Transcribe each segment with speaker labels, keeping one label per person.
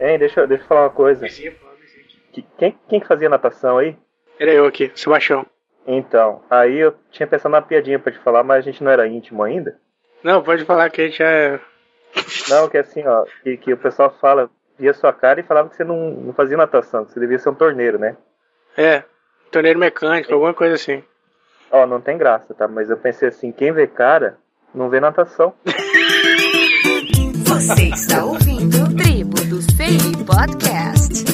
Speaker 1: Hein, deixa, eu- deixa eu falar uma coisa. Que- Quem, quem que fazia natação aí?
Speaker 2: Era eu aqui, Sebastião.
Speaker 1: Então, aí eu tinha pensado numa piadinha pra te falar, mas a gente não era íntimo ainda.
Speaker 2: Não, pode falar que a gente é.
Speaker 1: Não, que assim, ó, que, que o pessoal fala, via sua cara e falava que você não, não fazia natação, que você devia ser um torneiro, né?
Speaker 2: É, torneiro mecânico, alguma coisa assim.
Speaker 1: Ó, não tem graça, tá? Mas eu pensei assim, quem vê cara, não vê natação.
Speaker 3: Você está ouvindo do Podcast.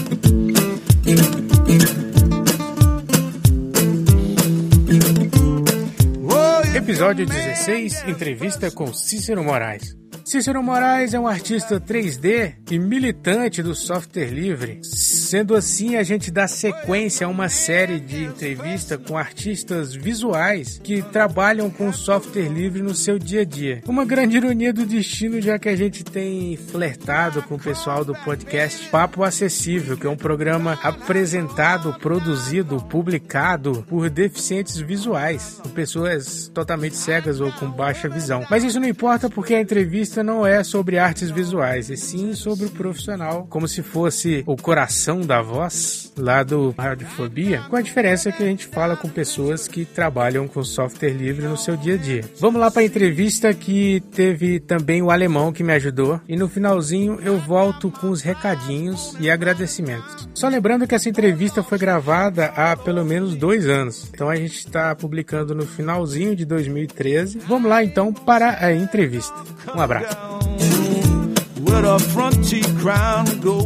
Speaker 4: Episódio 16 Entrevista com Cícero Moraes. Cícero Moraes é um artista 3D e militante do software livre. Sendo assim, a gente dá sequência a uma série de entrevistas com artistas visuais que trabalham com software livre no seu dia a dia. Uma grande ironia do destino, já que a gente tem flertado com o pessoal do podcast Papo Acessível, que é um programa apresentado, produzido, publicado por deficientes visuais, por pessoas totalmente cegas ou com baixa visão. Mas isso não importa porque a entrevista não é sobre artes visuais, e sim sobre o profissional, como se fosse o coração da voz lá do Radiofobia, com a diferença que a gente fala com pessoas que trabalham com software livre no seu dia a dia. Vamos lá para a entrevista que teve também o alemão que me ajudou e no finalzinho eu volto com os recadinhos e agradecimentos. Só lembrando que essa entrevista foi gravada há pelo menos dois anos, então a gente está publicando no finalzinho de 2013. Vamos lá então para a entrevista. Um abraço.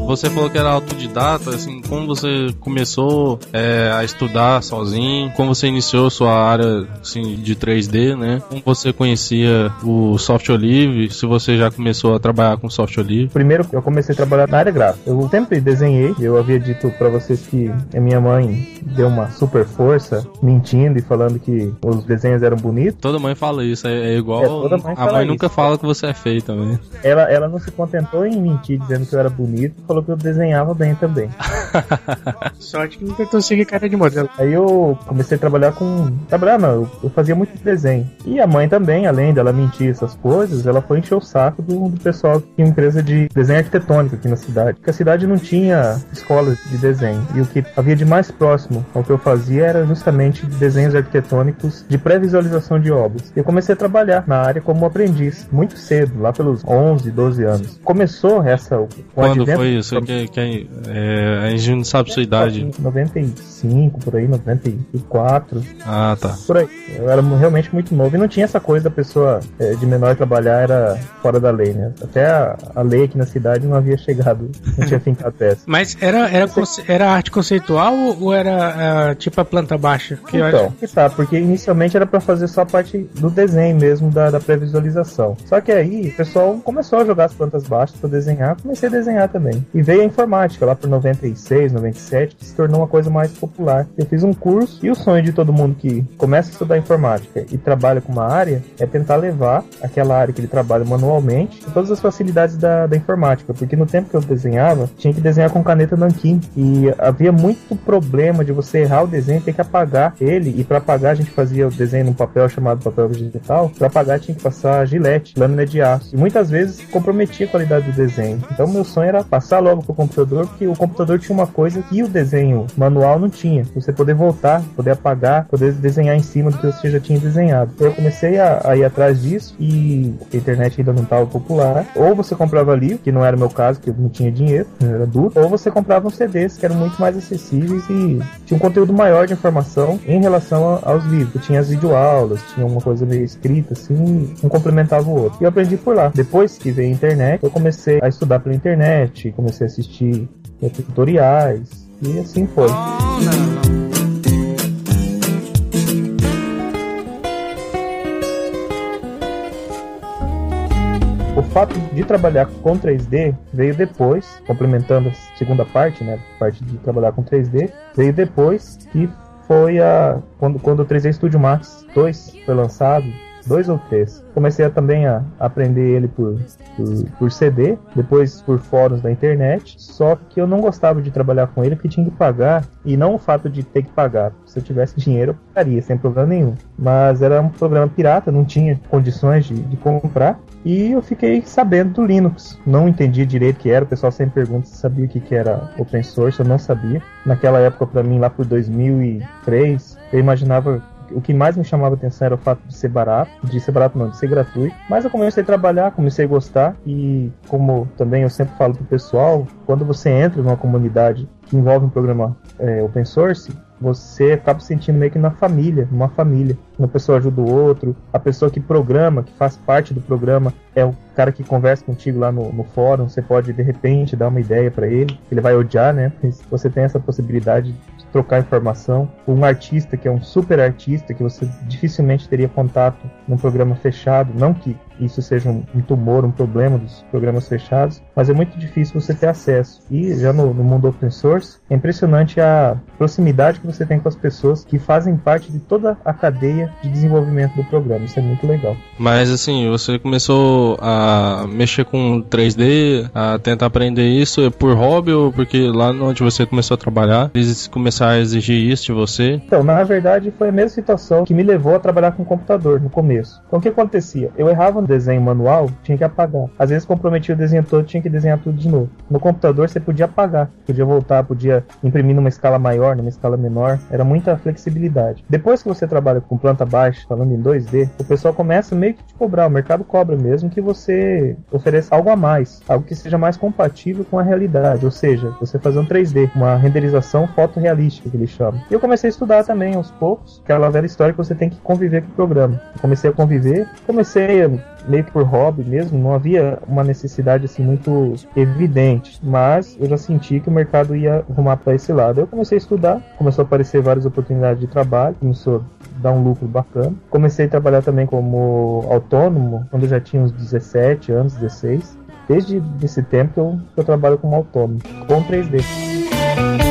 Speaker 5: Você falou que era autodidata, assim, como você começou é, a estudar sozinho, como você iniciou sua área assim, de 3D, né? Como você conhecia o software livre, se você já começou a trabalhar com software livre.
Speaker 1: Primeiro, eu comecei a trabalhar na área gráfica. Eu sempre desenhei. Eu havia dito pra vocês que a minha mãe deu uma super força, mentindo e falando que os desenhos eram bonitos.
Speaker 5: Toda mãe fala isso, é, é igual.
Speaker 1: É, toda mãe
Speaker 5: a mãe
Speaker 1: isso.
Speaker 5: nunca fala que você é feio também.
Speaker 1: Ela, ela não se contentou em mentir dizendo que eu era bonito, falou que eu desenhava bem também.
Speaker 2: Sorte que não tentou seguir cara de modelo.
Speaker 1: Aí eu comecei a trabalhar com. Trabalhar não, eu- eu fazia muito desenho. E a mãe também, além dela mentir essas coisas, ela foi encher o saco do, do pessoal que tinha uma empresa de desenho arquitetônico aqui na cidade. Porque a cidade não tinha escolas de desenho. E o que havia de mais próximo ao que eu fazia era justamente desenhos arquitetônicos de pré-visualização de obras. Eu comecei a trabalhar na área como aprendiz, muito cedo, lá pelos 11, 12 anos. Começou essa. o
Speaker 5: Quando
Speaker 1: advento-
Speaker 5: foi isso? Que, que, é, a gente não sabe sua idade.
Speaker 1: 95, por aí, 94.
Speaker 5: Ah, tá.
Speaker 1: Por aí. Eu era realmente muito novo e não tinha essa coisa da pessoa eh, de menor trabalhar era fora da lei, né? Até a, a lei aqui na cidade não havia chegado, não tinha fincado essa.
Speaker 4: Mas era, era, conce- era arte conceitual ou era ah, tipo a planta baixa? Que eu
Speaker 1: Então,
Speaker 4: acho-
Speaker 1: que tá, porque inicialmente era pra fazer só a parte do desenho mesmo, da, da pré-visualização. Só que aí o pessoal começou a jogar as plantas baixas pra desenhar, comecei a desenhar também. E veio a informática lá por 96, 97, que se tornou uma coisa mais popular. Eu fiz um curso e o sonho de todo mundo que começa a estudar informática e trabalha com uma área é tentar levar aquela área que ele trabalha manualmente com todas as facilidades da, da informática. Porque no tempo que eu desenhava, tinha que desenhar com caneta nanquim. E havia muito problema de você errar o desenho ter que apagar ele. E para apagar, a gente fazia o desenho num papel chamado papel vegetal. Para apagar, tinha que passar gilete, lâmina de aço. E muitas vezes comprometia a qualidade do desenho. Então, meu sonho era passar logo pro computador, porque o computador tinha uma coisa que o desenho manual não tinha. Você poder voltar, poder apagar, poder desenhar em cima do que você já tinha desenhado. Eu comecei a, a ir atrás disso e a internet ainda não estava popular. Ou você comprava livro, que não era o meu caso, que eu não tinha dinheiro, era adulto, ou você comprava uns CDs que eram muito mais acessíveis e tinha um conteúdo maior de informação em relação a- aos livros. Tinha as videoaulas, tinha uma coisa meio escrita assim, um complementava o outro. E eu aprendi por lá. Depois que veio a internet, eu comecei a estudar pela internet, comecei a assistir eh, tutoriais e assim foi. O fato de trabalhar com 3D veio depois, complementando a segunda parte, né? a Parte de trabalhar com 3D, veio depois que foi a. Quando, quando o 3D Studio Max 2 foi lançado, dois ou três. Comecei a, também a aprender ele por, por, por CD, depois por fóruns da internet. Só que eu não gostava de trabalhar com ele porque tinha que pagar. E não o fato de ter que pagar. Se eu tivesse dinheiro, eu pagaria sem problema nenhum. Mas era um programa pirata, não tinha condições de, de comprar. E eu fiquei sabendo do Linux. Não entendi direito o que era. O pessoal sempre pergunta se sabia o que, que era open source. Eu não sabia. Naquela época, para mim, lá por 2003, eu imaginava o que mais me chamava atenção era o fato de ser barato, de ser barato não, de ser gratuito. Mas eu comecei a trabalhar, comecei a gostar e como também eu sempre falo pro pessoal, quando você entra numa comunidade que envolve um programa é, open source, você acaba se sentindo meio que na família, numa família. Uma pessoa ajuda o outro, a pessoa que programa, que faz parte do programa, é o cara que conversa contigo lá no, no fórum. Você pode de repente dar uma ideia para ele, ele vai odiar, né? Mas você tem essa possibilidade de trocar informação. Um artista que é um super artista que você dificilmente teria contato num programa fechado, não que isso seja um, um, tumor, um problema dos programas fechados, mas é muito difícil você ter acesso. E já no, no, mundo open source, é impressionante a proximidade que você tem com as pessoas que fazem parte de toda a cadeia de desenvolvimento do programa. Isso é muito legal.
Speaker 5: Mas assim, você começou a mexer com 3D, a tentar aprender isso é por hobby ou porque lá onde você começou a trabalhar, eles começaram a exigir isso de você?
Speaker 1: Então, na verdade, foi a mesma situação que me levou a trabalhar com computador no começo. Então, o que acontecia? Eu errava desenho manual, tinha que apagar. Às vezes comprometia o desenho todo, tinha que desenhar tudo de novo. No computador você podia apagar, podia voltar, podia imprimir numa escala maior, numa escala menor. Era muita flexibilidade. Depois que você trabalha com planta baixa, falando em 2D, o pessoal começa meio que te cobrar, o mercado cobra mesmo que você ofereça algo a mais, algo que seja mais compatível com a realidade, ou seja, você fazer um 3D, uma renderização fotorrealística que eles chamam. E eu comecei a estudar também aos poucos, aquela velha história que você tem que conviver com o programa. Eu comecei a conviver, comecei a meio por hobby mesmo, não havia uma necessidade assim muito evidente, mas eu já senti que o mercado ia arrumar para esse lado. Eu comecei a estudar, começou a aparecer várias oportunidades de trabalho, começou a dar um lucro bacana. Comecei a trabalhar também como autônomo quando eu já tinha uns 17 anos, 16. Desde esse tempo eu, eu trabalho como autônomo, com 3D.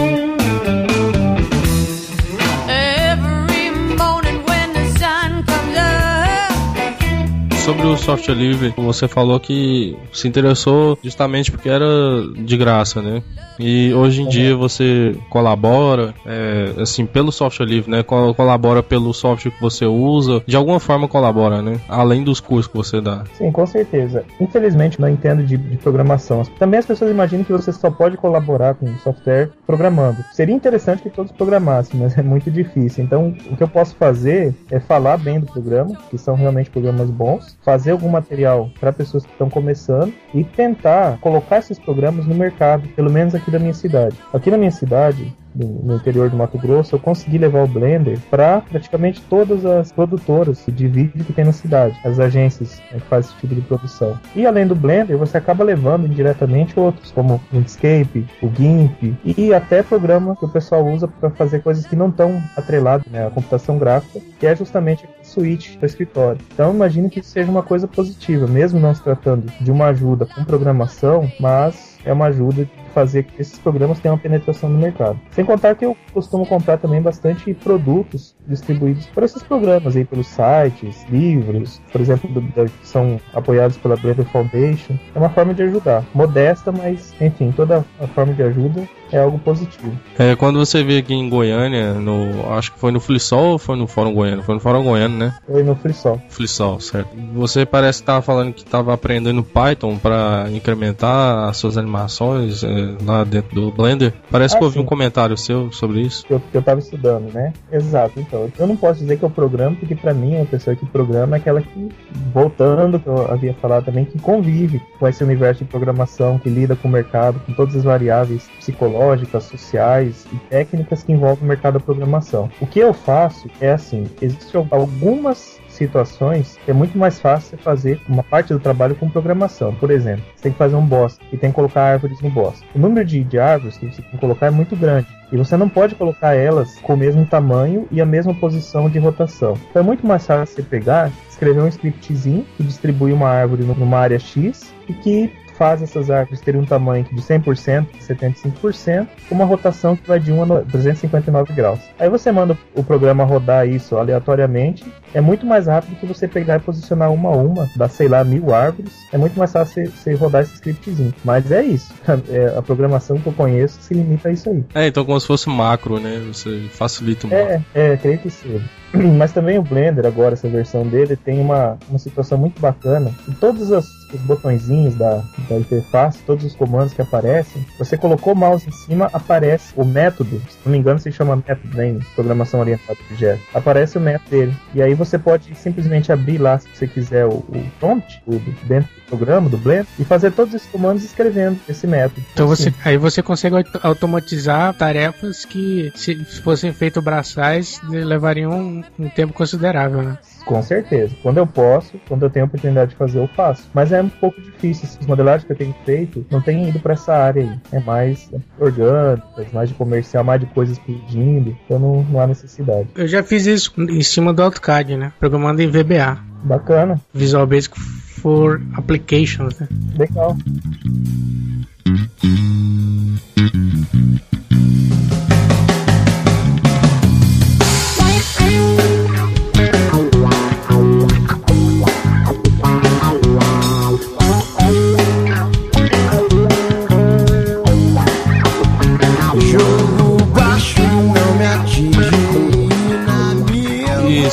Speaker 5: Sobre o software livre, você falou que se interessou justamente porque era de graça, né? E hoje em dia você colabora, é, assim, pelo software livre, né? Colabora pelo software que você usa, de alguma forma colabora, né? Além dos cursos que você dá.
Speaker 1: Sim, com certeza. Infelizmente não entendo de, de programação. Também as pessoas imaginam que você só pode colaborar com software programando. Seria interessante que todos programassem, mas é muito difícil. Então, o que eu posso fazer é falar bem do programa, que são realmente programas bons, fazer algum material para pessoas que estão começando e tentar colocar esses programas no mercado, pelo menos aqui da minha cidade. Aqui na minha cidade, no interior do Mato Grosso, eu consegui levar o Blender para praticamente todas as produtoras de vídeo que tem na cidade, as agências né, que fazem esse tipo de produção. E além do Blender, você acaba levando indiretamente outros, como o Inkscape, o GIMP e até programas que o pessoal usa para fazer coisas que não estão atreladas né, à computação gráfica, que é justamente a suíte para escritório. Então imagine que isso seja uma coisa positiva, mesmo não se tratando de uma ajuda com programação, mas é uma ajuda fazer que esses programas tenham uma penetração no mercado. Sem contar que eu costumo comprar também bastante produtos distribuídos por esses programas aí, pelos sites, livros, por exemplo, do, que são apoiados pela Blender Foundation. É uma forma de ajudar. Modesta, mas, enfim, toda a forma de ajuda é algo positivo.
Speaker 5: É, quando você veio aqui em Goiânia, no, acho que foi no Flisol ou foi no Fórum Goiano? Foi no Fórum Goiano, né?
Speaker 1: Foi no Flisol.
Speaker 5: Flisol, certo. Você parece estar falando que estava aprendendo Python para incrementar as suas animações é, lá dentro do Blender. Parece ah, que eu ouvi um comentário seu sobre isso.
Speaker 1: Eu, eu tava estudando, né? Exato. Então, eu não posso dizer que eu programo, porque para mim, uma pessoa que programa é aquela que, voltando, que eu havia falado também, que convive com esse universo de programação, que lida com o mercado, com todas as variáveis psicológicas tecnológicas, sociais e técnicas que envolvem o mercado da programação. O que eu faço é assim: existem algumas situações é muito mais fácil fazer uma parte do trabalho com programação. Por exemplo, você tem que fazer um boss e tem que colocar árvores no boss. O número de, de árvores que você tem que colocar é muito grande. E você não pode colocar elas com o mesmo tamanho e a mesma posição de rotação. Então é muito mais fácil você pegar, escrever um scriptzinho que distribui uma árvore numa área X e que fase essas árvores terem um tamanho de 100%, 75%, com uma rotação que vai de 1 a 359 graus. Aí você manda o programa rodar isso aleatoriamente, é muito mais rápido que você pegar e posicionar uma a uma, dá sei lá mil árvores, é muito mais fácil você, rodar esse scriptzinho. Mas é isso, é, a programação que eu conheço se limita a isso aí.
Speaker 5: É, então como se fosse macro, né? Você facilita um
Speaker 1: É, é, creio que seja. Mas também o Blender, agora, essa versão dele, tem uma, uma situação muito bacana. E todos os, os botõezinhos da, da interface, todos os comandos que aparecem, você colocou o mouse em cima, aparece o método. Se não me engano, se chama método né, em programação orientada a objeto. Aparece o método dele. E aí você pode simplesmente abrir lá, se você quiser, o, o prompt o, dentro do programa, do Blender, e fazer todos esses comandos escrevendo esse método.
Speaker 4: Então assim. você, aí você consegue automatizar tarefas que, se fossem feitas braçais, levariam um, tempo considerável, né?
Speaker 1: Com certeza. Quando eu posso, quando eu tenho a oportunidade de fazer, eu faço. Mas é um pouco difícil. As modelagens que eu tenho feito não tem ido para essa área aí. É mais orgânicas, mais de comercial, mais de coisas pedindo. Então não, não há necessidade.
Speaker 4: Eu já fiz isso em cima do AutoCAD, né? Programando em VBA.
Speaker 1: Bacana.
Speaker 4: Visual Basic for Applications, né?
Speaker 1: Legal.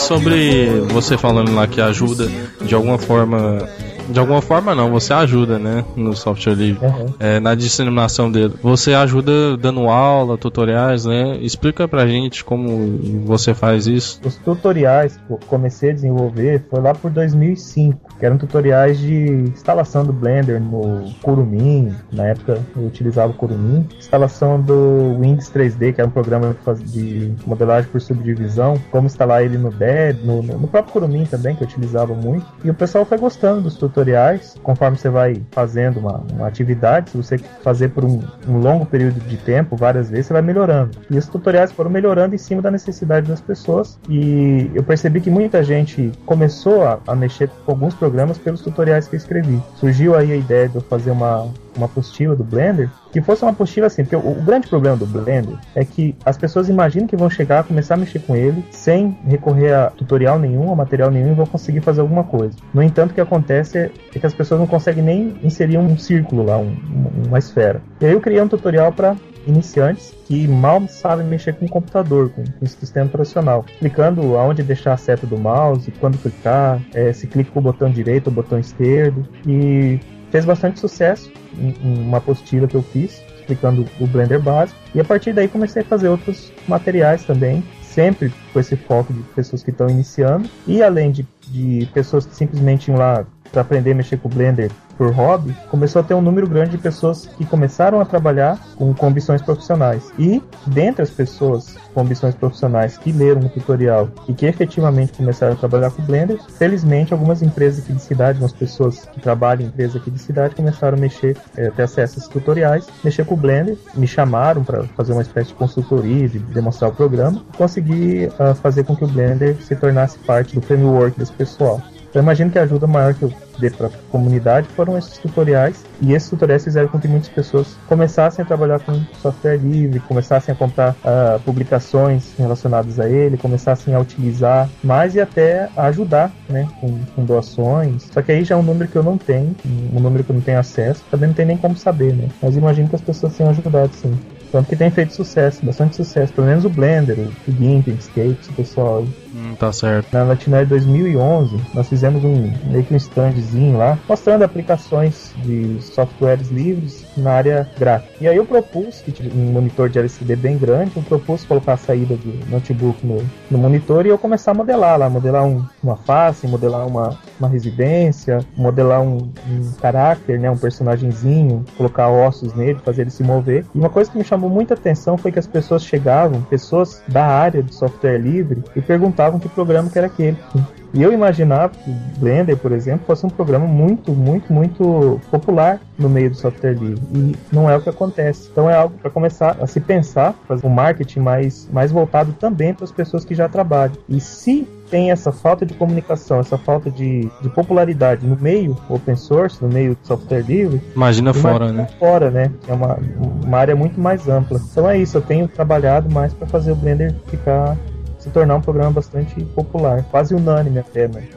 Speaker 5: Sobre você falando lá que ajuda de alguma forma de alguma forma não, você ajuda, né, no software livre, uhum. é, na disseminação dele. Você ajuda dando aula, tutoriais, né? Explica pra gente como você faz isso.
Speaker 1: Os tutoriais que eu comecei a desenvolver foi lá por 2005, que eram tutoriais de instalação do Blender no Kurumin, na época eu utilizava o Kurumin, instalação do Windows 3D, que era um programa de modelagem por subdivisão, como instalar ele no DED, no, no próprio Kurumin também, que eu utilizava muito, e o pessoal foi gostando dos tutoriais tutoriais, conforme você vai fazendo uma, uma atividade, se você fazer por um, um, longo período de tempo, várias vezes, você vai melhorando. E os tutoriais foram melhorando em cima da necessidade das pessoas. E eu percebi que muita gente começou a, a mexer com alguns programas pelos tutoriais que eu escrevi. Surgiu aí a ideia de eu fazer uma, uma apostila do Blender, que fosse uma apostila assim, porque o, o, grande problema do Blender é que as pessoas imaginam que vão chegar, começar a mexer com ele, sem recorrer a tutorial nenhum, a material nenhum, e vão conseguir fazer alguma coisa. No entanto, o que acontece é, é que as pessoas não conseguem nem inserir um círculo lá, um, uma esfera. E aí eu criei um tutorial para iniciantes que mal sabem mexer com o computador, com, o sistema operacional. Clicando aonde deixar a seta do mouse, quando clicar, é, se clica com o botão direito ou botão esquerdo. E fez bastante sucesso uma apostila que eu fiz explicando o Blender básico e a partir daí comecei a fazer outros materiais também sempre com esse foco de pessoas que estão iniciando e além de, de pessoas que simplesmente iam lá para aprender a mexer com o Blender por hobby, começou a ter um número grande de pessoas que começaram a trabalhar com, com ambições profissionais. E, dentre as pessoas com ambições profissionais que leram o tutorial e que efetivamente começaram a trabalhar com Blender, felizmente algumas empresas aqui de cidade, algumas pessoas que trabalham em empresas aqui de cidade começaram a mexer, é, ter acesso a esses tutoriais, mexer com o Blender, me chamaram para fazer uma espécie de consultoria, de demonstrar o programa, consegui uh, fazer com que o Blender se tornasse parte do framework desse pessoal. Então imagino que a ajuda maior que eu dei para a comunidade foram esses tutoriais e esses tutoriais fizeram com que muitas pessoas começassem a trabalhar com software livre, começassem a comprar uh, publicações relacionadas a ele, começassem a utilizar mais e até a ajudar, né, com, com, doações. Só que aí já é um número que eu não tenho, um número que eu não tenho acesso, também não tem nem como saber, né? Mas imagino que as pessoas tenham ajudado, sim. Tanto que tem feito sucesso, bastante sucesso. Pelo menos o Blender, o GIMP, o Escape, o pessoal.
Speaker 5: Hum, tá certo.
Speaker 1: Na Latinari 2011, nós fizemos um meio que um standzinho lá, mostrando aplicações de softwares livres na área gráfica. E aí eu propus, que um monitor de LCD bem grande, eu propus colocar a saída do notebook no, no monitor e eu começar a modelar lá, modelar um, uma face, modelar uma, uma residência, modelar um, um caráter, né, um personagemzinho, colocar ossos nele, fazer ele se mover. E uma coisa que me chamou muita atenção foi que as pessoas chegavam, pessoas da área de software livre, e perguntavam que programa que era aquele. E eu imaginava que Blender, por exemplo, fosse um programa muito, muito, muito popular no meio do software livre. E não é o que acontece. Então é algo para começar a se pensar, fazer um marketing mais, mais voltado também para as pessoas que já trabalham. E se tem essa falta de comunicação, essa falta de, de popularidade no meio open source, no meio do software livre.
Speaker 5: Imagina fora, né?
Speaker 1: Fora, né? É uma, uma área muito mais ampla. Então é isso, eu tenho trabalhado mais para fazer o Blender ficar se tornar um programa bastante popular, quase unânime até, né?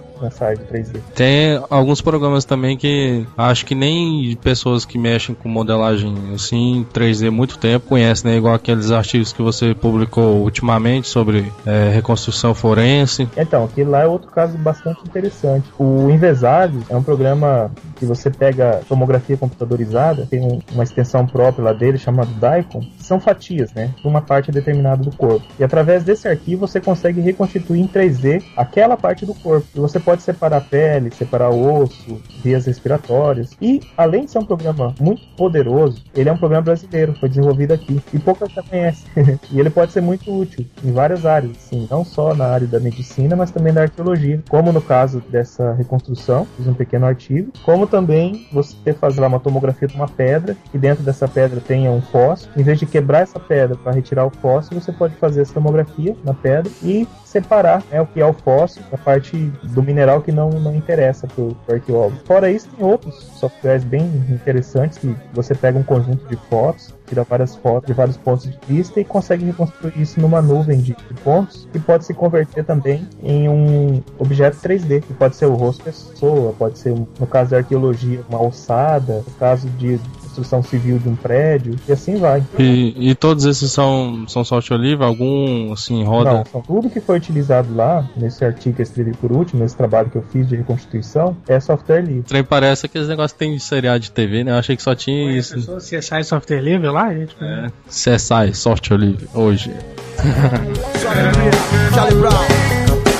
Speaker 1: Área de 3D.
Speaker 5: Tem alguns programas também que acho que nem pessoas que mexem com modelagem assim 3D muito tempo conhecem, né? Igual aqueles artigos que você publicou ultimamente sobre é, reconstrução forense.
Speaker 1: Então, aquele lá é outro caso bastante interessante. O Invesados é um programa que você pega tomografia computadorizada, tem um, uma extensão própria lá dele chamada DICOM, são fatias, né? De uma parte determinada do corpo. E através desse arquivo você consegue reconstituir em 3D aquela parte do corpo. E você pode separar a pele, separar o osso, vias respiratórias. E, além de ser um programa muito poderoso, ele é um programa brasileiro, foi desenvolvido aqui. E pouca gente conhece. e ele pode ser muito útil em várias áreas, sim, não só na área da medicina, mas também da arqueologia. Como no caso dessa reconstrução, fiz um pequeno artigo. Como também você fazer lá uma tomografia de uma pedra, e dentro dessa pedra tenha um fósforo. Em vez de quebrar essa pedra para retirar o fósforo, você pode fazer essa tomografia na pedra e separar né, o que é o fósforo da parte do mineral que não, não interessa para o arqueólogo. Fora isso, tem outros softwares bem interessantes que você pega um conjunto de fotos, tira várias fotos de vários pontos de vista e consegue reconstruir isso numa nuvem de, de pontos que pode se converter também em um objeto 3D, que pode ser o rosto da pessoa, pode ser, no caso da arqueologia, uma alçada, no caso de construção civil de um prédio, e assim vai.
Speaker 5: E, e todos esses são, são software livre? Algum, assim, roda?
Speaker 1: Não, são tudo que foi utilizado lá, nesse artigo que eu escrevi por último, nesse trabalho que eu fiz de reconstituição, é software livre.
Speaker 5: Trem parece aqueles negócios que tem de seriado de TV, né? Eu achei que só tinha Oi, isso.
Speaker 4: CSI software livre lá, gente?
Speaker 5: É, CSI software livre, hoje.
Speaker 6: Charlie Brown,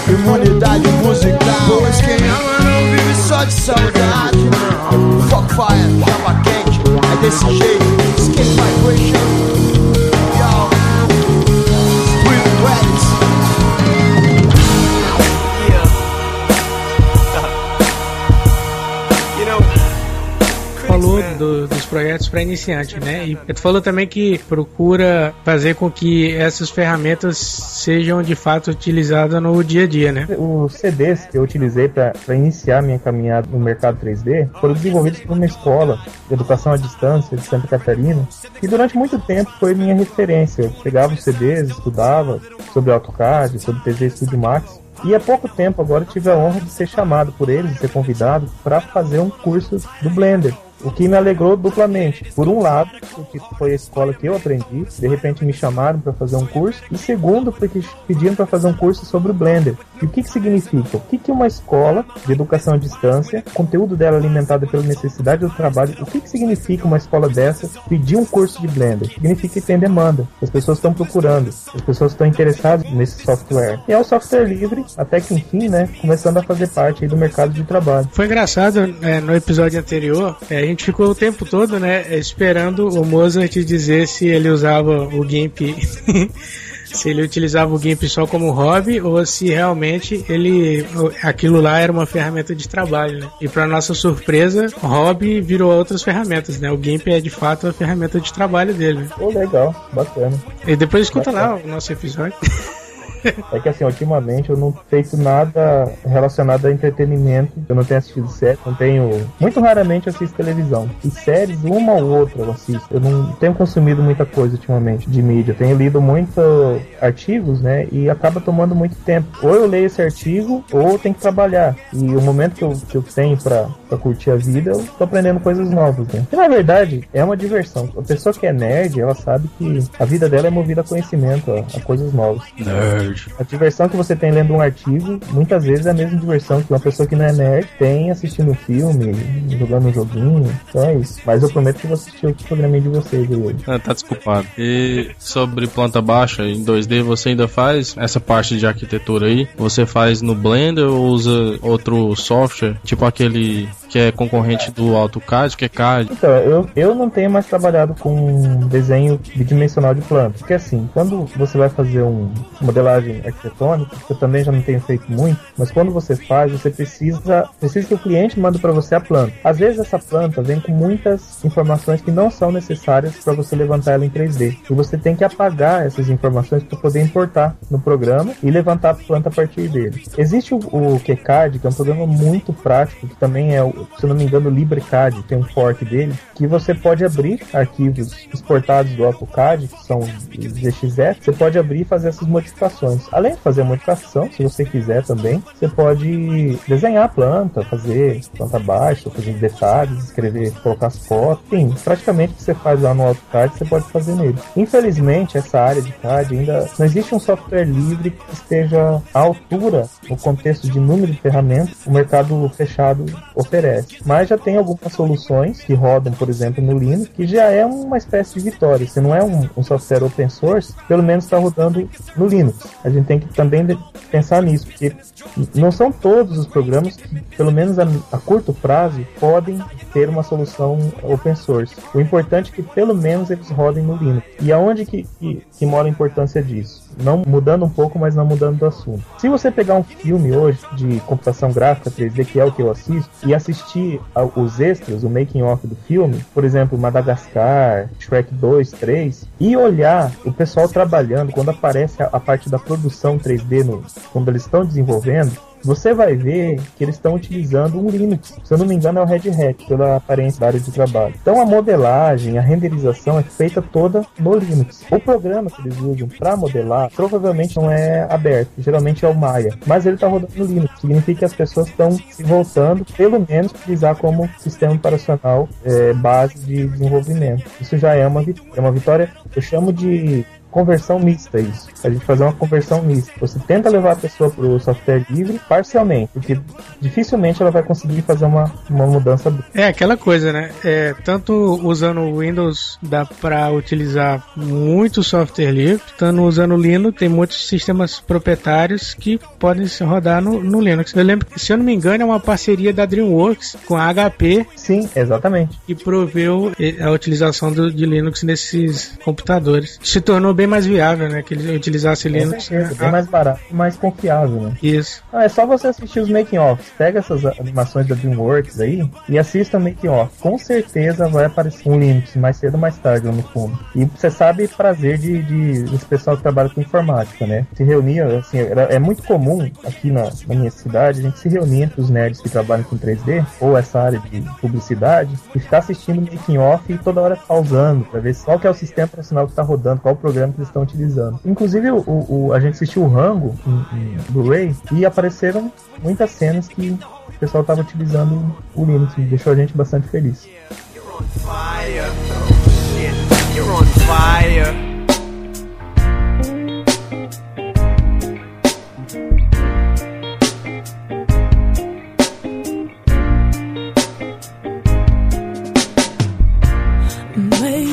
Speaker 6: imunidade musical. Pois quem ama não vive só de saudade, não. Fuck fire, é desse jeito. Vibration.
Speaker 4: Do, dos projetos para iniciante, né? E tu falou também que procura fazer com que essas ferramentas sejam de fato utilizadas no dia a dia, né?
Speaker 1: Os CDs que eu utilizei para iniciar minha caminhada no mercado 3D foram desenvolvidos por uma escola de educação à distância de Santa Catarina e durante muito tempo foi minha referência. Eu pegava os CDs, estudava sobre AutoCAD, sobre 3D Studio Max e há pouco tempo agora tive a honra de ser chamado por eles, de ser convidado para fazer um curso do Blender. O que me alegrou duplamente. Por um lado, porque foi a escola que eu aprendi, de repente me chamaram para fazer um curso, e segundo, porque pediram para fazer um curso sobre o Blender. E o que, que significa? O que, que uma escola de educação à distância, conteúdo dela alimentado pela necessidade do trabalho, o que, que significa uma escola dessa pedir um curso de Blender? Significa que tem demanda, as pessoas estão procurando, as pessoas estão interessadas nesse software. E é o software livre, até que enfim, né, começando a fazer parte do mercado de trabalho.
Speaker 4: Foi engraçado, é, no episódio anterior, é, a gente ficou o tempo todo, né, esperando o Mozart dizer se ele usava o GIMP se ele utilizava o GIMP só como hobby ou se realmente ele aquilo lá era uma ferramenta de trabalho, né? E para nossa surpresa, o hobby virou outras ferramentas, né? O GIMP é de fato a ferramenta de trabalho dele.
Speaker 1: Oh, legal, bacana.
Speaker 4: E depois escuta bacana. lá o nosso episódio.
Speaker 1: É que assim, ultimamente eu não feito nada relacionado a entretenimento. Eu não tenho assistido série, não tenho. Muito raramente assisto televisão. E séries, uma ou outra eu assisto. Eu não tenho consumido muita coisa ultimamente de mídia. Eu tenho lido muito artigos, né? E acaba tomando muito tempo. Ou eu leio esse artigo, ou eu tenho que trabalhar. E o momento que eu, que eu tenho pra, pra curtir a vida, eu tô aprendendo coisas novas, né? E na verdade, é uma diversão. A pessoa que é nerd, ela sabe que a vida dela é movida a conhecimento, a, a coisas novas.
Speaker 5: Nerd.
Speaker 1: A diversão que você tem lendo um artigo, muitas vezes é a mesma diversão que uma pessoa que não é nerd tem assistindo um filme, jogando um joguinho. Então é isso. Mas eu prometo que vou assistir o programinha de vocês hoje.
Speaker 5: Ah, tá desculpado. E sobre planta baixa em 2D, você ainda faz essa parte de arquitetura aí? Você faz no Blender ou usa outro software? Tipo aquele que é concorrente do AutoCAD, que é CAD.
Speaker 1: Então, eu, eu não tenho mais trabalhado com desenho bidimensional de planta. Porque assim, quando você vai fazer um modelagem arquitetônica, eu também já não tenho feito muito, mas quando você faz, você precisa, precisa que o cliente mande para você a planta. Às vezes essa planta vem com muitas informações que não são necessárias para você levantar ela em 3D. E você tem que apagar essas informações para poder importar no programa e levantar a planta a partir dele. Existe o, o QCAD, que é um programa muito prático, que também é, se não me engano, LibreCAD, tem um fork dele, que você pode abrir arquivos exportados do AutoCAD, que são ZXF, você pode abrir e fazer essas modificações. Além de fazer a modificação, se você quiser também, você pode desenhar a planta, fazer planta baixa, fazer detalhes, escrever, colocar as fotos, enfim, praticamente o que você faz lá no AutoCAD, você pode fazer nele. Infelizmente, essa área de CAD ainda não existe um software livre que esteja à altura no contexto de número de ferramentas o mercado fechado oferece. Mas já tem algumas soluções que rodam, por exemplo, no Linux, que já é uma espécie de vitória. Se não é um, um software open source, pelo menos está rodando no Linux. A gente tem que também pensar nisso, porque não são todos os programas que, pelo menos a, a curto prazo, podem ter uma solução open source. O importante é que pelo menos eles rodem no Linux. E aonde que, que, que mora a importância disso? Não mudando um pouco, mas não mudando do assunto. Se você pegar um filme hoje de computação gráfica 3D, que é o que eu assisto, e assistir os extras, o making off do filme, por exemplo, Madagascar, Shrek 2, 3, e olhar o pessoal trabalhando quando aparece a, a parte da produção 3D no, quando eles estão desenvolvendo, você vai ver que eles estão utilizando um Linux. Se eu não me engano, é o Red Hat, pela aparência da área de trabalho. Então a modelagem, a renderização é feita toda no Linux. O programa que eles usam para modelar provavelmente não é aberto, geralmente é o Maya, mas ele está rodando no Linux. Significa que as pessoas estão se voltando, pelo menos, utilizar como sistema operacional é, base de desenvolvimento. Isso já é uma, é uma vitória. Eu chamo de conversão mista isso. A gente fazer uma conversão mista. Você tenta levar a pessoa para o software livre parcialmente, porque dificilmente ela vai conseguir fazer uma, uma mudança.
Speaker 4: É aquela coisa, né? É, tanto usando o Windows dá para utilizar muito software livre, tanto usando Linux tem muitos sistemas proprietários que podem se rodar no, no Linux. Eu lembro que, se eu não me engano, é uma parceria da DreamWorks com a HP.
Speaker 1: Sim, exatamente.
Speaker 4: Que proveu a utilização do, de Linux nesses computadores. Se tornou bem mais viável, né? Que ele utilizasse Linux.
Speaker 1: Certeza, bem mais barato, mais confiável, né?
Speaker 4: Isso.
Speaker 1: Ah, é só você assistir os making offs. Pega essas animações da DreamWorks aí e assista o making off. Com certeza vai aparecer um Linux mais cedo ou mais tarde lá no fundo. E você sabe prazer de, de desse pessoal que trabalha com informática, né? Se reunia, assim, era, é muito comum aqui na, na minha cidade a gente se reunir entre os nerds que trabalham com 3D ou essa área de publicidade e ficar assistindo o making off e toda hora pausando para ver qual que é o sistema operacional que está rodando, qual o programa que eles estão utilizando. Inclusive, o, o, a gente assistiu o Rango em, em Blu-ray e apareceram muitas cenas que o pessoal estava utilizando o Linux e deixou a gente bastante feliz. You're on fire.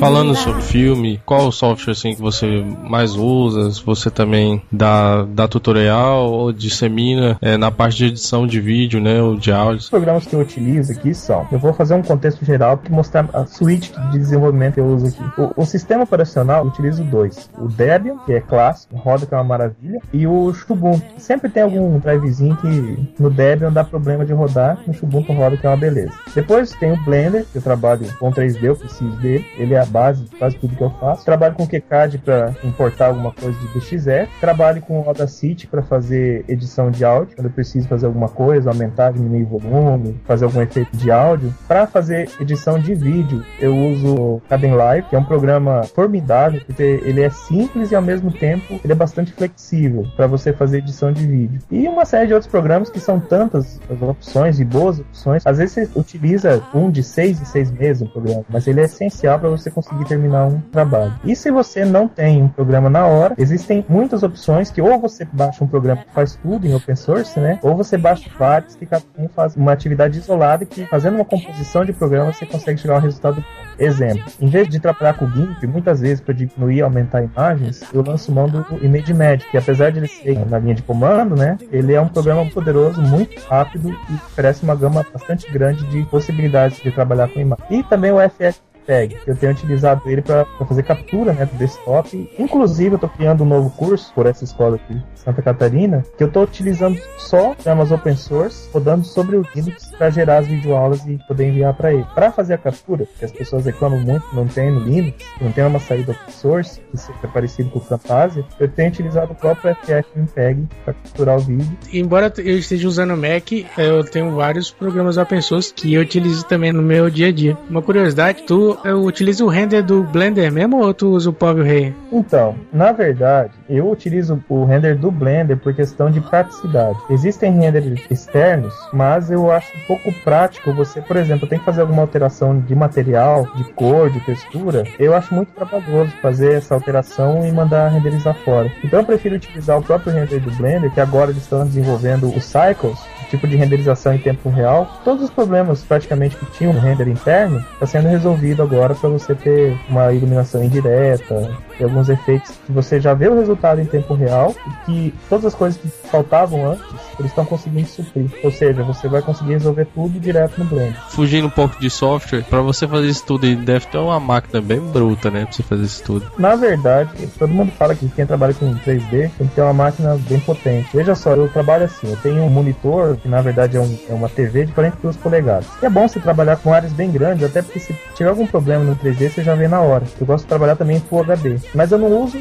Speaker 5: Falando sobre filme, qual o software assim que você mais usa? Se você também dá, dá tutorial ou dissemina é, na parte de edição de vídeo, né, ou de áudio?
Speaker 1: Os programas que eu utilizo aqui são, eu vou fazer um contexto geral para mostrar a suite de desenvolvimento que eu uso aqui. O, o, sistema operacional eu utilizo dois: o Debian, que é clássico, roda que é uma maravilha, e o Ubuntu. Sempre tem algum drivezinho que no Debian dá problema de rodar, no Ubuntu roda que é uma beleza. Depois tem o Blender, que eu trabalho com 3D, eu preciso dele. Ele é base quase tudo que eu faço. Trabalho com QCAD para importar alguma coisa de DXF. Trabalho com Audacity para fazer edição de áudio, quando eu preciso fazer alguma coisa, aumentar, diminuir o volume, fazer algum efeito de áudio. Para fazer edição de vídeo, eu uso o Live, que é um programa formidável, porque ele é simples e ao mesmo tempo ele é bastante flexível para você fazer edição de vídeo. E uma série de outros programas que são tantas opções e boas opções. Às vezes você utiliza um de seis e seis meses um programa, mas ele é essencial para você conseguir terminar um trabalho. E se você não tem um programa na hora, existem muitas opções que ou você baixa um programa que faz tudo em open source, né? Ou você baixa vários que cada um faz uma atividade isolada que fazendo uma composição de programa você consegue a um resultado Exemplo, em vez de trabalhar com o GIMP, muitas vezes para diminuir e aumentar imagens, eu lanço mão do ImageMagick, que apesar de ele ser na linha de comando, né, ele é um programa poderoso, muito rápido e oferece uma gama bastante grande de possibilidades de trabalhar com imagem. E também o FX Tag. Eu tenho utilizado ele para fazer captura né, do desktop. Inclusive, eu estou criando um novo curso por essa escola aqui Santa Catarina, que eu estou utilizando só programas open source, rodando sobre o Linux para gerar as videoaulas e poder enviar para ele. Para fazer a captura, que as pessoas reclamam muito, não tem no Linux, não tem uma saída open source, que seja parecido com o Camtasia, eu tenho utilizado o próprio FFmpeg para capturar o vídeo.
Speaker 4: Embora eu esteja usando o Mac, eu tenho vários programas open source que eu utilizo também no meu dia a dia. Uma curiosidade, tu eu utilizo o render do Blender mesmo ou tu usa o PowerRay?
Speaker 1: Então, na verdade, eu utilizo o render do Blender por questão de praticidade. Existem renders externos, mas eu acho pouco prático você, por exemplo, tem que fazer alguma alteração de material, de cor, de textura. Eu acho muito trabalhoso fazer essa alteração e mandar renderizar fora. Então eu prefiro utilizar o próprio render do Blender, que agora eles estão desenvolvendo o Cycles, tipo de renderização em tempo real. Todos os problemas praticamente que tinham no render interno está sendo resolvido agora para você ter uma iluminação indireta, e alguns efeitos que você já vê o resultado em tempo real e que todas as coisas que faltavam antes, eles estão conseguindo suprir. Ou seja, você vai conseguir resolver tudo direto no Blender.
Speaker 5: Fugindo um pouco de software, para você fazer isso tudo, deve ter uma máquina bem bruta, né, para você fazer isso tudo.
Speaker 1: Na verdade, todo mundo fala que quem trabalha com 3D tem que ter uma máquina bem potente. Veja só, eu trabalho assim, eu tenho um monitor que na verdade é, um, é uma TV de 42 polegadas. E é bom você trabalhar com áreas bem grandes, até porque se tiver algum problema no 3D, você já vê na hora. Eu gosto de trabalhar também em Full HD. Mas eu não uso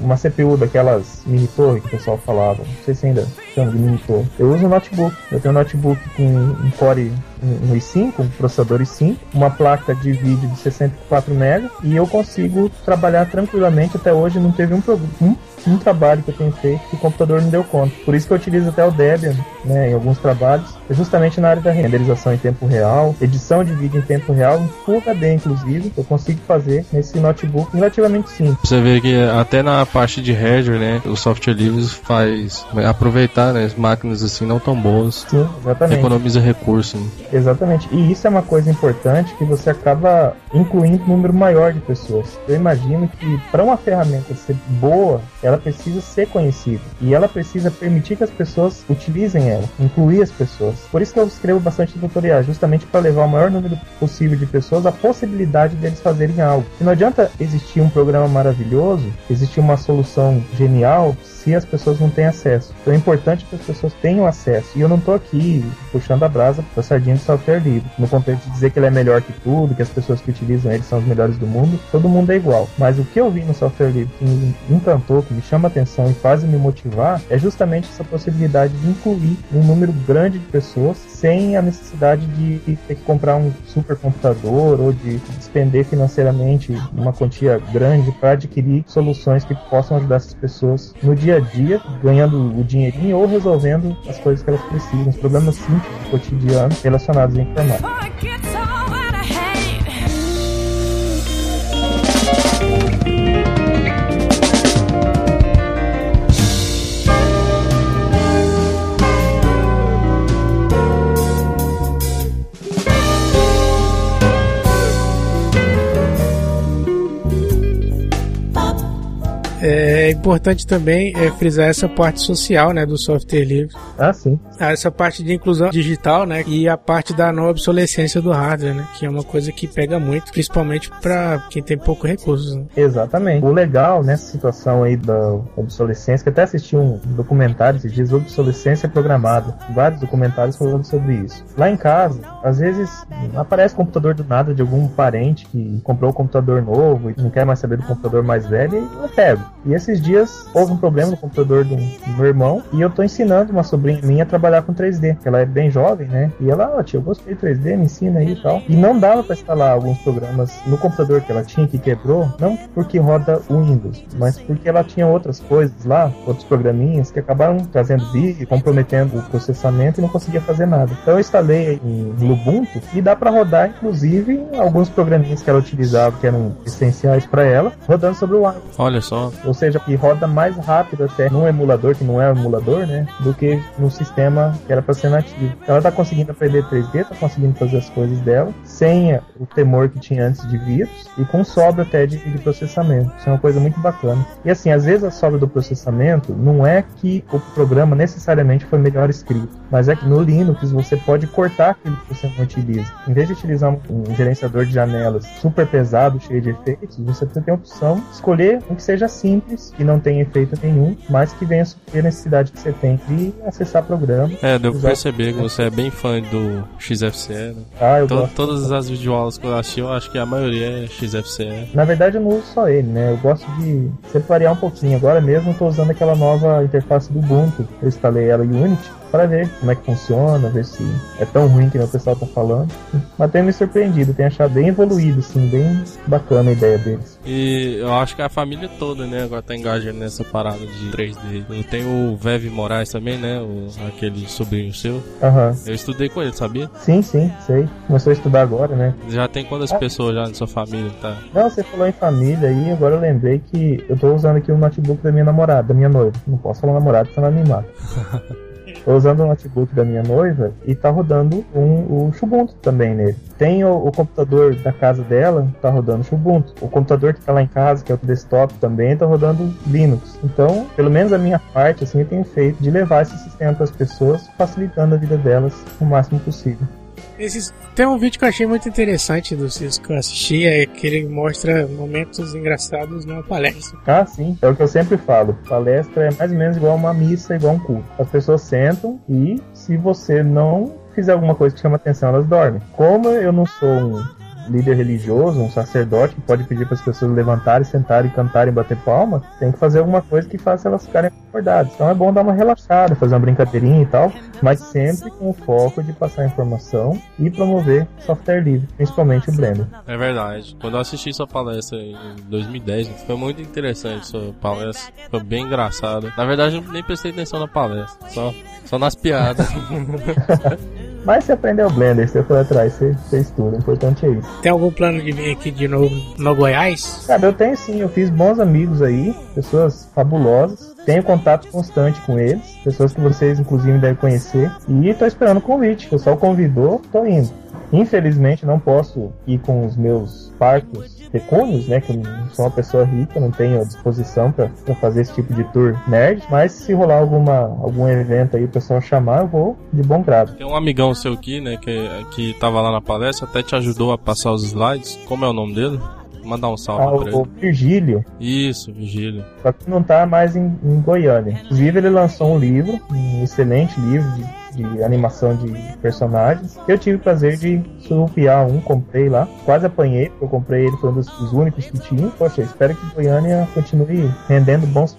Speaker 1: uma CPU daquelas mini torre que o pessoal falava. Não sei se ainda chama de mini torre. Eu uso um notebook. Eu tenho um notebook com um Core um i5, um processador i5, uma placa de vídeo de 64 MB e eu consigo trabalhar tranquilamente. Até hoje não teve um, um, um trabalho que eu tenho feito que o computador não deu conta. Por isso que eu utilizo até o Debian né, em alguns trabalhos, justamente na área da renderização em tempo real, edição de vídeo em tempo real, em Full HD inclusive, eu consigo fazer nesse notebook relativamente simples.
Speaker 5: Você vê que até na parte de hardware, né, o software livre faz aproveitar né, as máquinas assim não tão boas.
Speaker 1: Sim, exatamente.
Speaker 5: Economiza recurso. Né?
Speaker 1: Exatamente. E isso é uma coisa importante que você acaba incluindo um número maior de pessoas. Eu imagino que para uma ferramenta ser boa, ela precisa ser conhecida e ela precisa permitir que as pessoas utilizem ela, incluir as pessoas. Por isso que eu escrevo bastante tutoriais, justamente para levar o maior número possível de pessoas a possibilidade deles fazerem algo. E não adianta existir um programa maravilhoso, existir uma solução genial se as pessoas não têm acesso. Então é importante que as pessoas tenham acesso. E eu não estou aqui puxando a brasa para sardinha de software livre, no contexto de dizer que ele é melhor que tudo, que as pessoas que utilizam ele são as melhores do mundo. Todo mundo é igual. Mas o que eu vi no software livre que me encantou, que me chama atenção e faz me motivar, é justamente essa possibilidade de incluir um número grande de pessoas sem a necessidade de ter que comprar um supercomputador ou de despender financeiramente uma quantia grande para adquirir soluções que possam ajudar essas pessoas no dia dia a dia, ganhando o dinheirinho ou resolvendo as coisas que elas precisam, os problemas simples do cotidiano relacionados à informática.
Speaker 4: Importante também é, frisar essa parte social, né, do software livre.
Speaker 1: Ah, sim.
Speaker 4: Ah, essa parte de inclusão digital, né, e a parte da não obsolescência do hardware, né, que é uma coisa que pega muito, principalmente para quem tem pouco recursos. Né?
Speaker 1: Exatamente. O legal nessa situação aí da obsolescência, que até assisti um documentário esses dias, obsolescência programada. Vários documentários falando sobre isso. Lá em casa, às vezes aparece computador do nada de algum parente que comprou um computador novo e não quer mais saber do computador mais velho e eu pego. E esses dias houve um problema no computador do, meu irmão e eu tô ensinando uma sobrinha minha a trabalhar com 3D, que ela é bem jovem, né? E ela, ó, oh, tio, eu gostei de 3D, me ensina aí e tal. E não dava para instalar alguns programas no computador que ela tinha que quebrou, não porque roda o Windows, mas porque ela tinha outras coisas lá, outros programinhas que acabaram trazendo vídeo, comprometendo o processamento e não conseguia fazer nada. Então eu instalei em Ubuntu e dá para rodar inclusive alguns programinhas que ela utilizava que eram essenciais para ela, rodando sobre o Windows.
Speaker 5: Olha só.
Speaker 1: Ou seja, que roda mais rápido até num emulador que não é um emulador, né, do que no sistema que era para ser nativo. Ela tá conseguindo aprender 3D, tá conseguindo fazer as coisas dela sem o temor que tinha antes de vírus e com sobra até de, de processamento. Isso é uma coisa muito bacana. E assim, às vezes a sobra do processamento não é que o programa necessariamente foi melhor escrito, mas é que no Linux você pode cortar aquilo que você não utiliza. Em vez de utilizar um, um gerenciador de janelas super pesado, cheio de efeitos, você tem a opção de escolher um que seja simples, que não tenha efeito nenhum, mas que venha suprir a necessidade que você tem de acessar programa.
Speaker 5: É, deu pra perceber que você é bem fã do XFCE, né?
Speaker 1: Ah, eu
Speaker 5: to
Speaker 1: gosto.
Speaker 5: Todas as videoaulas que eu assisti, eu acho que a maioria é XFCE.
Speaker 1: Na verdade, eu não uso só ele, né? Eu gosto de sempre variar um pouquinho. Agora mesmo eu tô usando aquela nova interface do Ubuntu. Eu instalei ela em Unity para ver como é que funciona, ver se é tão ruim que o pessoal tá falando. Mas tem me surpreendido, tem achado bem evoluído, assim, bem bacana a ideia deles.
Speaker 5: E eu acho que a família toda, né, agora tá engajando nessa parada de 3D. Eu tenho o Veve Moraes também, né, o, aquele sobrinho seu.
Speaker 1: Uhum.
Speaker 5: Eu estudei com ele, sabia?
Speaker 1: Sim, sim, sei. Começou a estudar agora, né?
Speaker 5: Já tem quantas ah. pessoas já na sua família, tá?
Speaker 1: Não, você falou em família aí, agora eu lembrei que eu tô usando aqui o notebook da minha namorada, da minha noiva. Não posso falar namorada, senão ela me mata. Usando o notebook da minha noiva e tá rodando um, o Ubuntu também nele. Tem o, o, computador da casa dela, tá rodando Ubuntu. O computador que tá lá em casa, que é o desktop também, tá rodando Linux. Então, pelo menos a minha parte, assim, eu tenho feito de levar esse sistema para as pessoas, facilitando a vida delas o máximo possível.
Speaker 4: Esses, tem um vídeo que eu achei muito interessante do Cisco que eu assisti, é que ele mostra momentos engraçados numa palestra.
Speaker 1: Ah, sim. É o que eu sempre falo. Palestra é mais ou menos igual uma missa, igual um culto. As pessoas sentam e se você não fizer alguma coisa que chama atenção, elas dormem. Como eu não sou um líder religioso, um sacerdote que pode pedir para as pessoas levantarem, sentarem, cantarem, bater palma, tem que fazer alguma coisa que faça elas ficarem acordadas. Então é bom dar uma relaxada, fazer uma brincadeirinha e tal, mas sempre com o foco de passar informação e promover software livre, principalmente o Blender.
Speaker 5: É verdade. Quando eu assisti sua palestra em 2010, foi muito interessante sua palestra, foi bem engraçada. Na verdade, eu nem prestei atenção na palestra, só, só nas piadas.
Speaker 1: Mas se aprender o Blender, se for atrás, você, você estuda. O importante é isso.
Speaker 4: Tem algum plano de vir aqui de novo no Goiás?
Speaker 1: Cara, eu tenho sim. Eu fiz bons amigos aí, pessoas fabulosas. Tenho contato constante com eles, pessoas que vocês inclusive devem conhecer. E tô esperando o convite. O pessoal convidou, tô indo. Infelizmente não posso ir com os meus parcos pecúnios, né? Que eu não sou uma pessoa rica, não tenho a disposição para fazer esse tipo de tour nerd. Mas se rolar alguma, algum evento aí o pessoal chamar, eu vou de bom grado.
Speaker 5: Tem um amigão seu aqui, né? Que, que tava lá na palestra, até te ajudou a passar os slides. Como é o nome dele? mandar um salve ah, pra ele. O
Speaker 1: Virgílio.
Speaker 5: Isso, Virgílio.
Speaker 1: Só que não tá mais em, em Goiânia. Inclusive, ele lançou um livro, um excelente livro de de animação de personagens. Eu tive o prazer de surrupiar um, comprei lá. Quase apanhei, porque eu comprei ele, foi um dos, dos únicos que tinha. Poxa, espero que Goiânia continue rendendo bons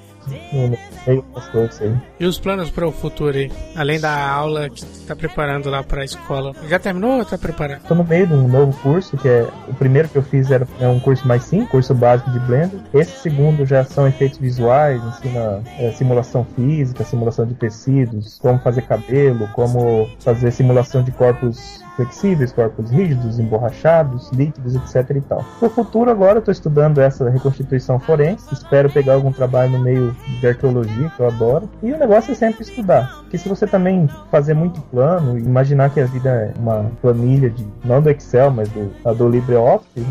Speaker 4: e os planos para o futuro aí? Além da aula que está preparando lá para a escola. Já terminou ou está preparando?
Speaker 1: Estou no meio de um novo curso, que é o primeiro que eu fiz era é um curso mais simples, curso básico de Blender. Esse segundo já são efeitos visuais, ensina é, simulação física, simulação de tecidos, como fazer cabelo, como fazer simulação de corpos flexíveis, corpos rígidos, emborrachados, líquidos, etc e tal. No futuro agora eu estou estudando essa reconstituição forense, espero pegar algum trabalho no meio de arqueologia, que eu adoro. E o negócio é sempre estudar, porque se você também fazer muito plano, imaginar que a vida é uma planilha de não do Excel, mas do, do LibreOffice,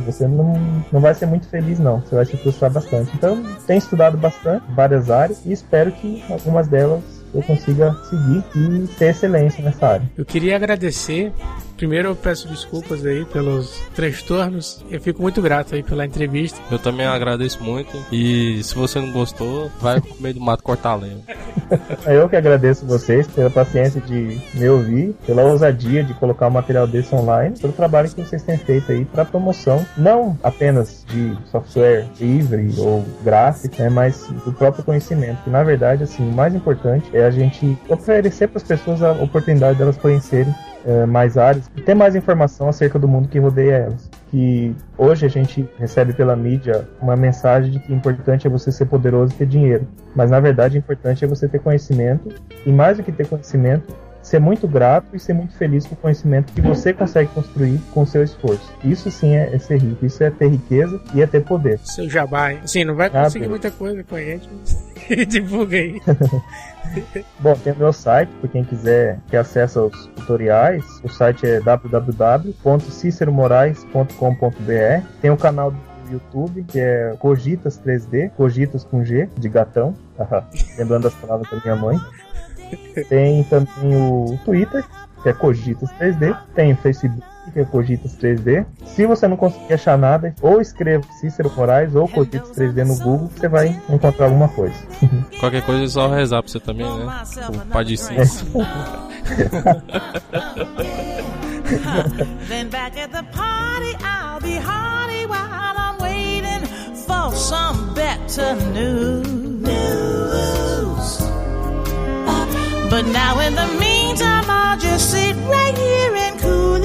Speaker 1: você não, não vai ser muito feliz não, você vai se frustrar bastante. Então, tenho estudado bastante várias áreas e espero que algumas delas eu consiga seguir e ter excelência nessa área.
Speaker 4: Eu queria agradecer. Primeiro eu peço desculpas aí pelos transtornos. Eu fico muito grato aí pela entrevista.
Speaker 5: Eu também agradeço muito. E se você não gostou, vai pro meio do mato cortar lenha.
Speaker 1: Eu que agradeço vocês pela paciência de me ouvir, pela ousadia de colocar um material desse online, pelo trabalho que vocês têm feito aí para promoção, não apenas de software livre ou gráfico, né, mas do próprio conhecimento. Que na verdade, assim, o mais importante é a gente oferecer para as pessoas a oportunidade delas conhecerem é, mais áreas e ter mais informação acerca do mundo que rodeia elas. Que hoje a gente recebe pela mídia uma mensagem de que o importante é você ser poderoso e ter dinheiro. Mas na verdade o importante é você ter conhecimento e mais do que ter conhecimento, ser muito grato e ser muito feliz com o conhecimento que você consegue construir com o seu esforço. Isso sim é, é ser rico, isso é ter riqueza e é ter poder.
Speaker 4: Seu jabá, sim, não vai
Speaker 1: Ah,
Speaker 4: conseguir
Speaker 1: beleza.
Speaker 4: muita coisa com a gente, mas divulga aí.
Speaker 1: Bom, tem o meu site, por quem quiser ter acesso aos tutoriais. O site é www.ciceromorais.com.br. Tem o canal do YouTube, que é Cogitas 3D, Cogitas com G, de gatão, lembrando as palavras da minha mãe. Tem também o Twitter, que é Cogitas 3D. Tem o Facebook, que é Cogitas 3D. Se você não conseguir achar nada, ou escreva Cícero Moraes ou Cogitas 3D no Google, você vai encontrar alguma coisa.
Speaker 5: Qualquer coisa é só rezar pra você também, né? O Pai de Cis.
Speaker 7: Then back at the party, I'll be hearty while I'm waiting for some better news. But now, in the meantime, I'll just sit right here and cool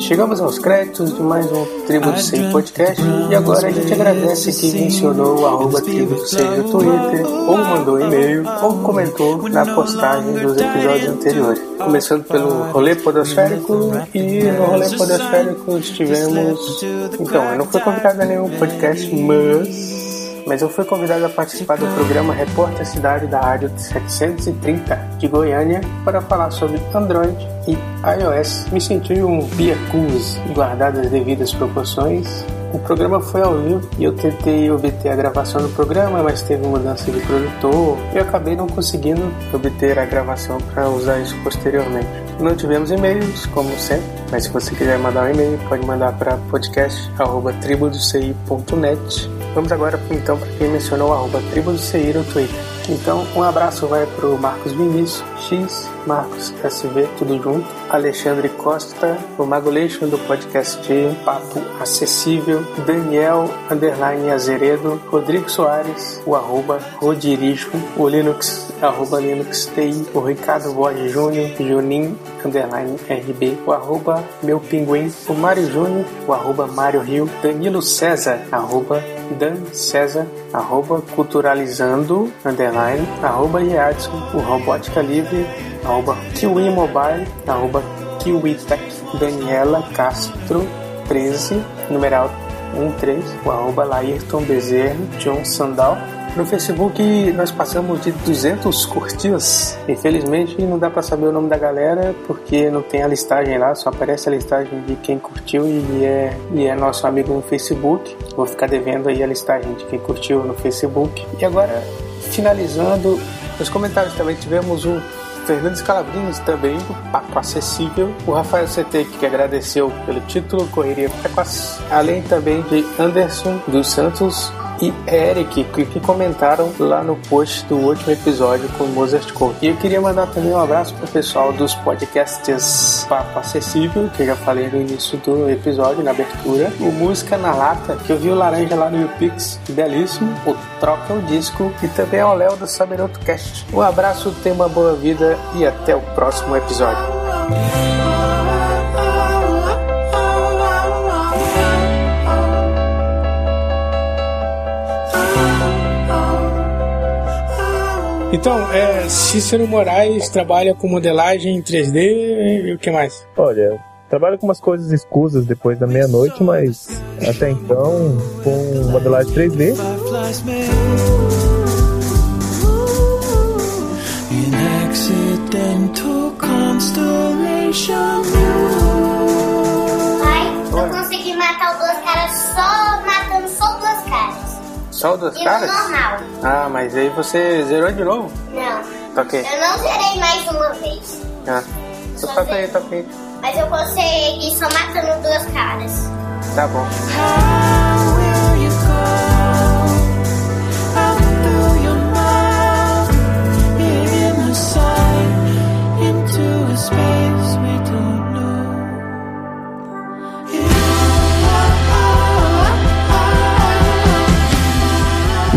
Speaker 8: Chegamos aos créditos de mais um Tribo do podcast e agora a gente agradece quem mencionou o arroba Tribo do no Twitter, ou mandou e-mail, ou comentou na postagem dos episódios anteriores. Começando pelo Rolê Podosférico e no Rolê Podosférico estivemos... Então, eu não fui convidado a nenhum podcast, mas... Mas eu fui convidado a participar do programa Repórter Cidade da Rádio 730 de Goiânia para falar sobre Android e iOS. Me senti um biacus guardadas as devidas proporções. O programa foi ao vivo e eu tentei obter a gravação do programa, mas teve mudança de produtor e acabei não conseguindo obter a gravação para usar isso posteriormente. Não tivemos e-mails, como sempre, mas se você quiser mandar um e-mail, pode mandar para podcast.tribudocei.net. Vamos agora então para quem mencionou o arroba Tribo do no Twitter. Então, um abraço vai para o Marcos Vinícius, X, Marcos SV, tudo junto, Alexandre Costa, o Magulation do podcast Papo Acessível, Daniel Underline Azeredo, Rodrigo Soares, o arroba Rodirijo, o Linux, arroba Linux TI, o Ricardo Borges Júnior, Junin Underline RB, o arroba Meu Pinguim, o Mário Júnior, o arroba Mário Rio, Danilo César, arroba Dan César, arroba Culturalizando, underline, arroba Yadson, o Robótica Livre, arroba Kiwi Mobile, arroba KiwiTech, Daniela Castro 13, numeral 13, o arroba Laírton Bezerra, John Sandal. No Facebook nós passamos de 200 curtidas. Infelizmente não dá para saber o nome da galera porque não tem a listagem lá, só aparece a listagem de quem curtiu e é, e é nosso amigo no Facebook. Vou ficar devendo aí a listagem de quem curtiu no Facebook. E agora, finalizando, nos comentários também tivemos o Fernando Scalabrini também do Papo Acessível, o Rafael CT que agradeceu pelo título Correria Precoce, além também de Anderson dos Santos e Eric, que, que comentaram lá no post do último episódio com o Mozart Cole. E eu queria mandar também um abraço pro pessoal dos podcasts Papo Acessível, que eu já falei no início do episódio, na abertura. O Música na Lata, que eu vi o Laranja lá no YouPix, belíssimo. O Troca o Disco e também ao Léo do Saberoto Cast. Um abraço, tenha uma boa vida e até o próximo episódio.
Speaker 4: Então, é, Cícero Moraes trabalha com modelagem em 3D e o que mais?
Speaker 1: Olha, Trabalha com umas coisas escusas depois da meia-noite, mas até então, com modelagem 3D,
Speaker 9: Fireflies made an accidental constellation.
Speaker 10: Pai, eu Só duas E
Speaker 8: caras?
Speaker 10: normal.
Speaker 8: Ah, mas aí você zerou de novo?
Speaker 10: Não.
Speaker 8: Ok.
Speaker 10: Eu não zerei mais uma vez.
Speaker 8: Ah. Então toca aí, toca aí.
Speaker 10: Mas eu consegui só matando duas caras.
Speaker 8: Tá bom.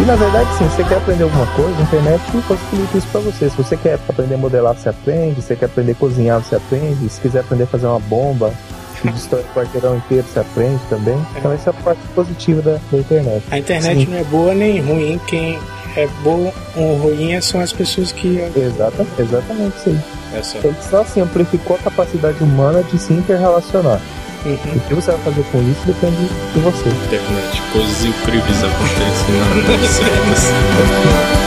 Speaker 1: Na verdade, sim, você quer aprender alguma coisa, a internet possibilita isso pra você. Se você quer aprender a modelar, você aprende. Se você quer aprender a cozinhar, você aprende. Se quiser aprender a fazer uma bomba que destrói o quarteirão inteiro, você aprende também. Então essa é a parte positiva da, da internet.
Speaker 4: A internet
Speaker 1: Sim.
Speaker 4: não é boa nem ruim. Quem é bom ou ruim são as pessoas que.
Speaker 1: Exata, exatamente sim. Ele só assim amplificou a capacidade humana de se interrelacionar.
Speaker 4: Uhum.
Speaker 1: O que você vai fazer com isso depende de você.
Speaker 5: Internet, coisas incríveis acontecem na certas.